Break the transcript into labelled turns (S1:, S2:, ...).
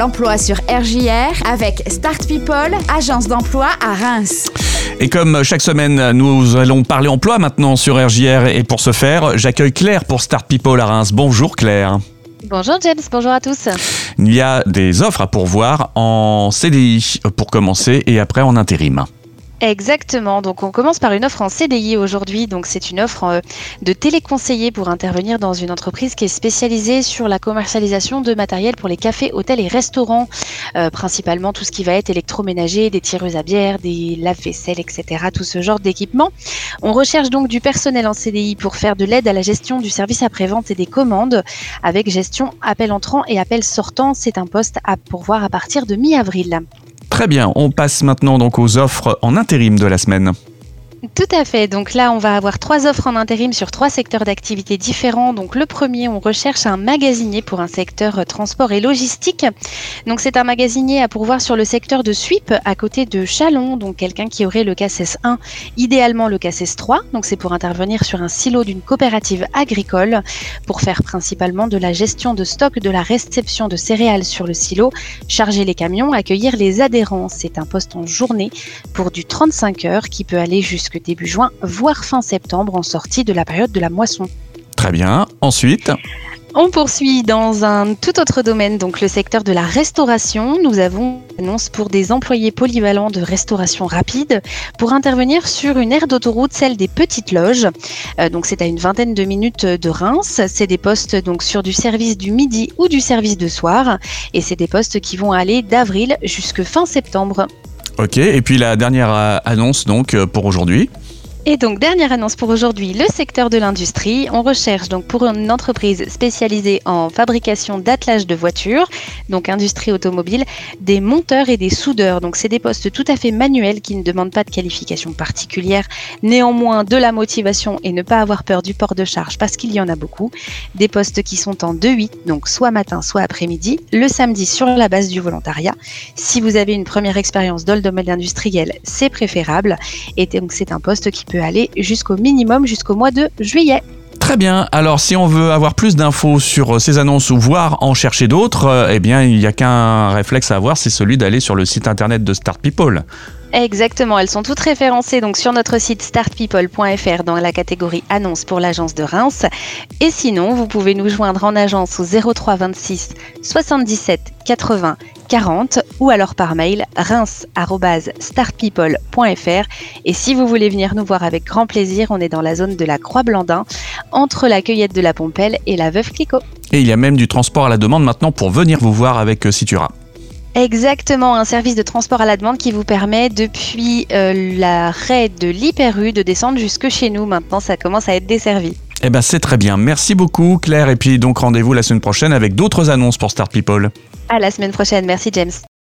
S1: l'emploi sur RJR avec Start People, agence d'emploi à Reims.
S2: Et comme chaque semaine, nous allons parler emploi maintenant sur RJR et pour ce faire, j'accueille Claire pour Start People à Reims. Bonjour Claire.
S3: Bonjour James, bonjour à tous.
S2: Il y a des offres à pourvoir en CDI pour commencer et après en intérim.
S3: Exactement. Donc, on commence par une offre en CDI aujourd'hui. Donc, c'est une offre euh, de téléconseiller pour intervenir dans une entreprise qui est spécialisée sur la commercialisation de matériel pour les cafés, hôtels et restaurants, euh, principalement tout ce qui va être électroménager, des tireuses à bière, des lave-vaisselle, etc. Tout ce genre d'équipement. On recherche donc du personnel en CDI pour faire de l'aide à la gestion du service après-vente et des commandes avec gestion appel entrant et appel sortant. C'est un poste à pourvoir à partir de mi-avril.
S2: Très bien, on passe maintenant donc aux offres en intérim de la semaine.
S3: Tout à fait. Donc là, on va avoir trois offres en intérim sur trois secteurs d'activité différents. Donc le premier, on recherche un magasinier pour un secteur euh, transport et logistique. Donc c'est un magasinier à pourvoir sur le secteur de Suip à côté de Chalon. Donc quelqu'un qui aurait le CACES 1, idéalement le CACES 3. Donc c'est pour intervenir sur un silo d'une coopérative agricole pour faire principalement de la gestion de stock, de la réception de céréales sur le silo, charger les camions, accueillir les adhérents. C'est un poste en journée pour du 35 heures qui peut aller jusqu'à début juin, voire fin septembre en sortie de la période de la moisson.
S2: Très bien. Ensuite
S3: on poursuit dans un tout autre domaine, donc le secteur de la restauration. Nous avons une annonce pour des employés polyvalents de restauration rapide pour intervenir sur une aire d'autoroute, celle des petites loges. Euh, donc c'est à une vingtaine de minutes de Reims. C'est des postes donc sur du service du midi ou du service de soir, et c'est des postes qui vont aller d'avril jusqu'à fin septembre.
S2: Ok, et puis la dernière euh, annonce donc euh, pour aujourd'hui.
S3: Et donc, dernière annonce pour aujourd'hui, le secteur de l'industrie. On recherche donc pour une entreprise spécialisée en fabrication d'attelages de voitures, donc industrie automobile, des monteurs et des soudeurs. Donc, c'est des postes tout à fait manuels qui ne demandent pas de qualification particulière, néanmoins de la motivation et ne pas avoir peur du port de charge parce qu'il y en a beaucoup. Des postes qui sont en 2-8, donc soit matin, soit après-midi, le samedi sur la base du volontariat. Si vous avez une première expérience dans le domaine industriel, c'est préférable. Et donc, c'est un poste qui peut aller jusqu'au minimum jusqu'au mois de juillet.
S2: Très bien. Alors, si on veut avoir plus d'infos sur euh, ces annonces ou voir en chercher d'autres, euh, eh bien, il n'y a qu'un réflexe à avoir, c'est celui d'aller sur le site internet de Start People.
S3: Exactement, elles sont toutes référencées donc sur notre site startpeople.fr dans la catégorie annonces pour l'agence de Reims. Et sinon, vous pouvez nous joindre en agence au 03 26 77 80 40 ou alors par mail reims@startpeople.fr et si vous voulez venir nous voir avec grand plaisir, on est dans la zone de la Croix-Blandin entre la cueillette de la Pompelle et la Veuve Clicquot.
S2: Et il y a même du transport à la demande maintenant pour venir vous voir avec euh, Citura.
S3: Exactement, un service de transport à la demande qui vous permet depuis euh, l'arrêt de l'Hyper-U de descendre jusque chez nous. Maintenant, ça commence à être desservi.
S2: Eh ben c'est très bien. Merci beaucoup Claire et puis donc rendez-vous la semaine prochaine avec d'autres annonces pour Start People.
S3: À la semaine prochaine. Merci James.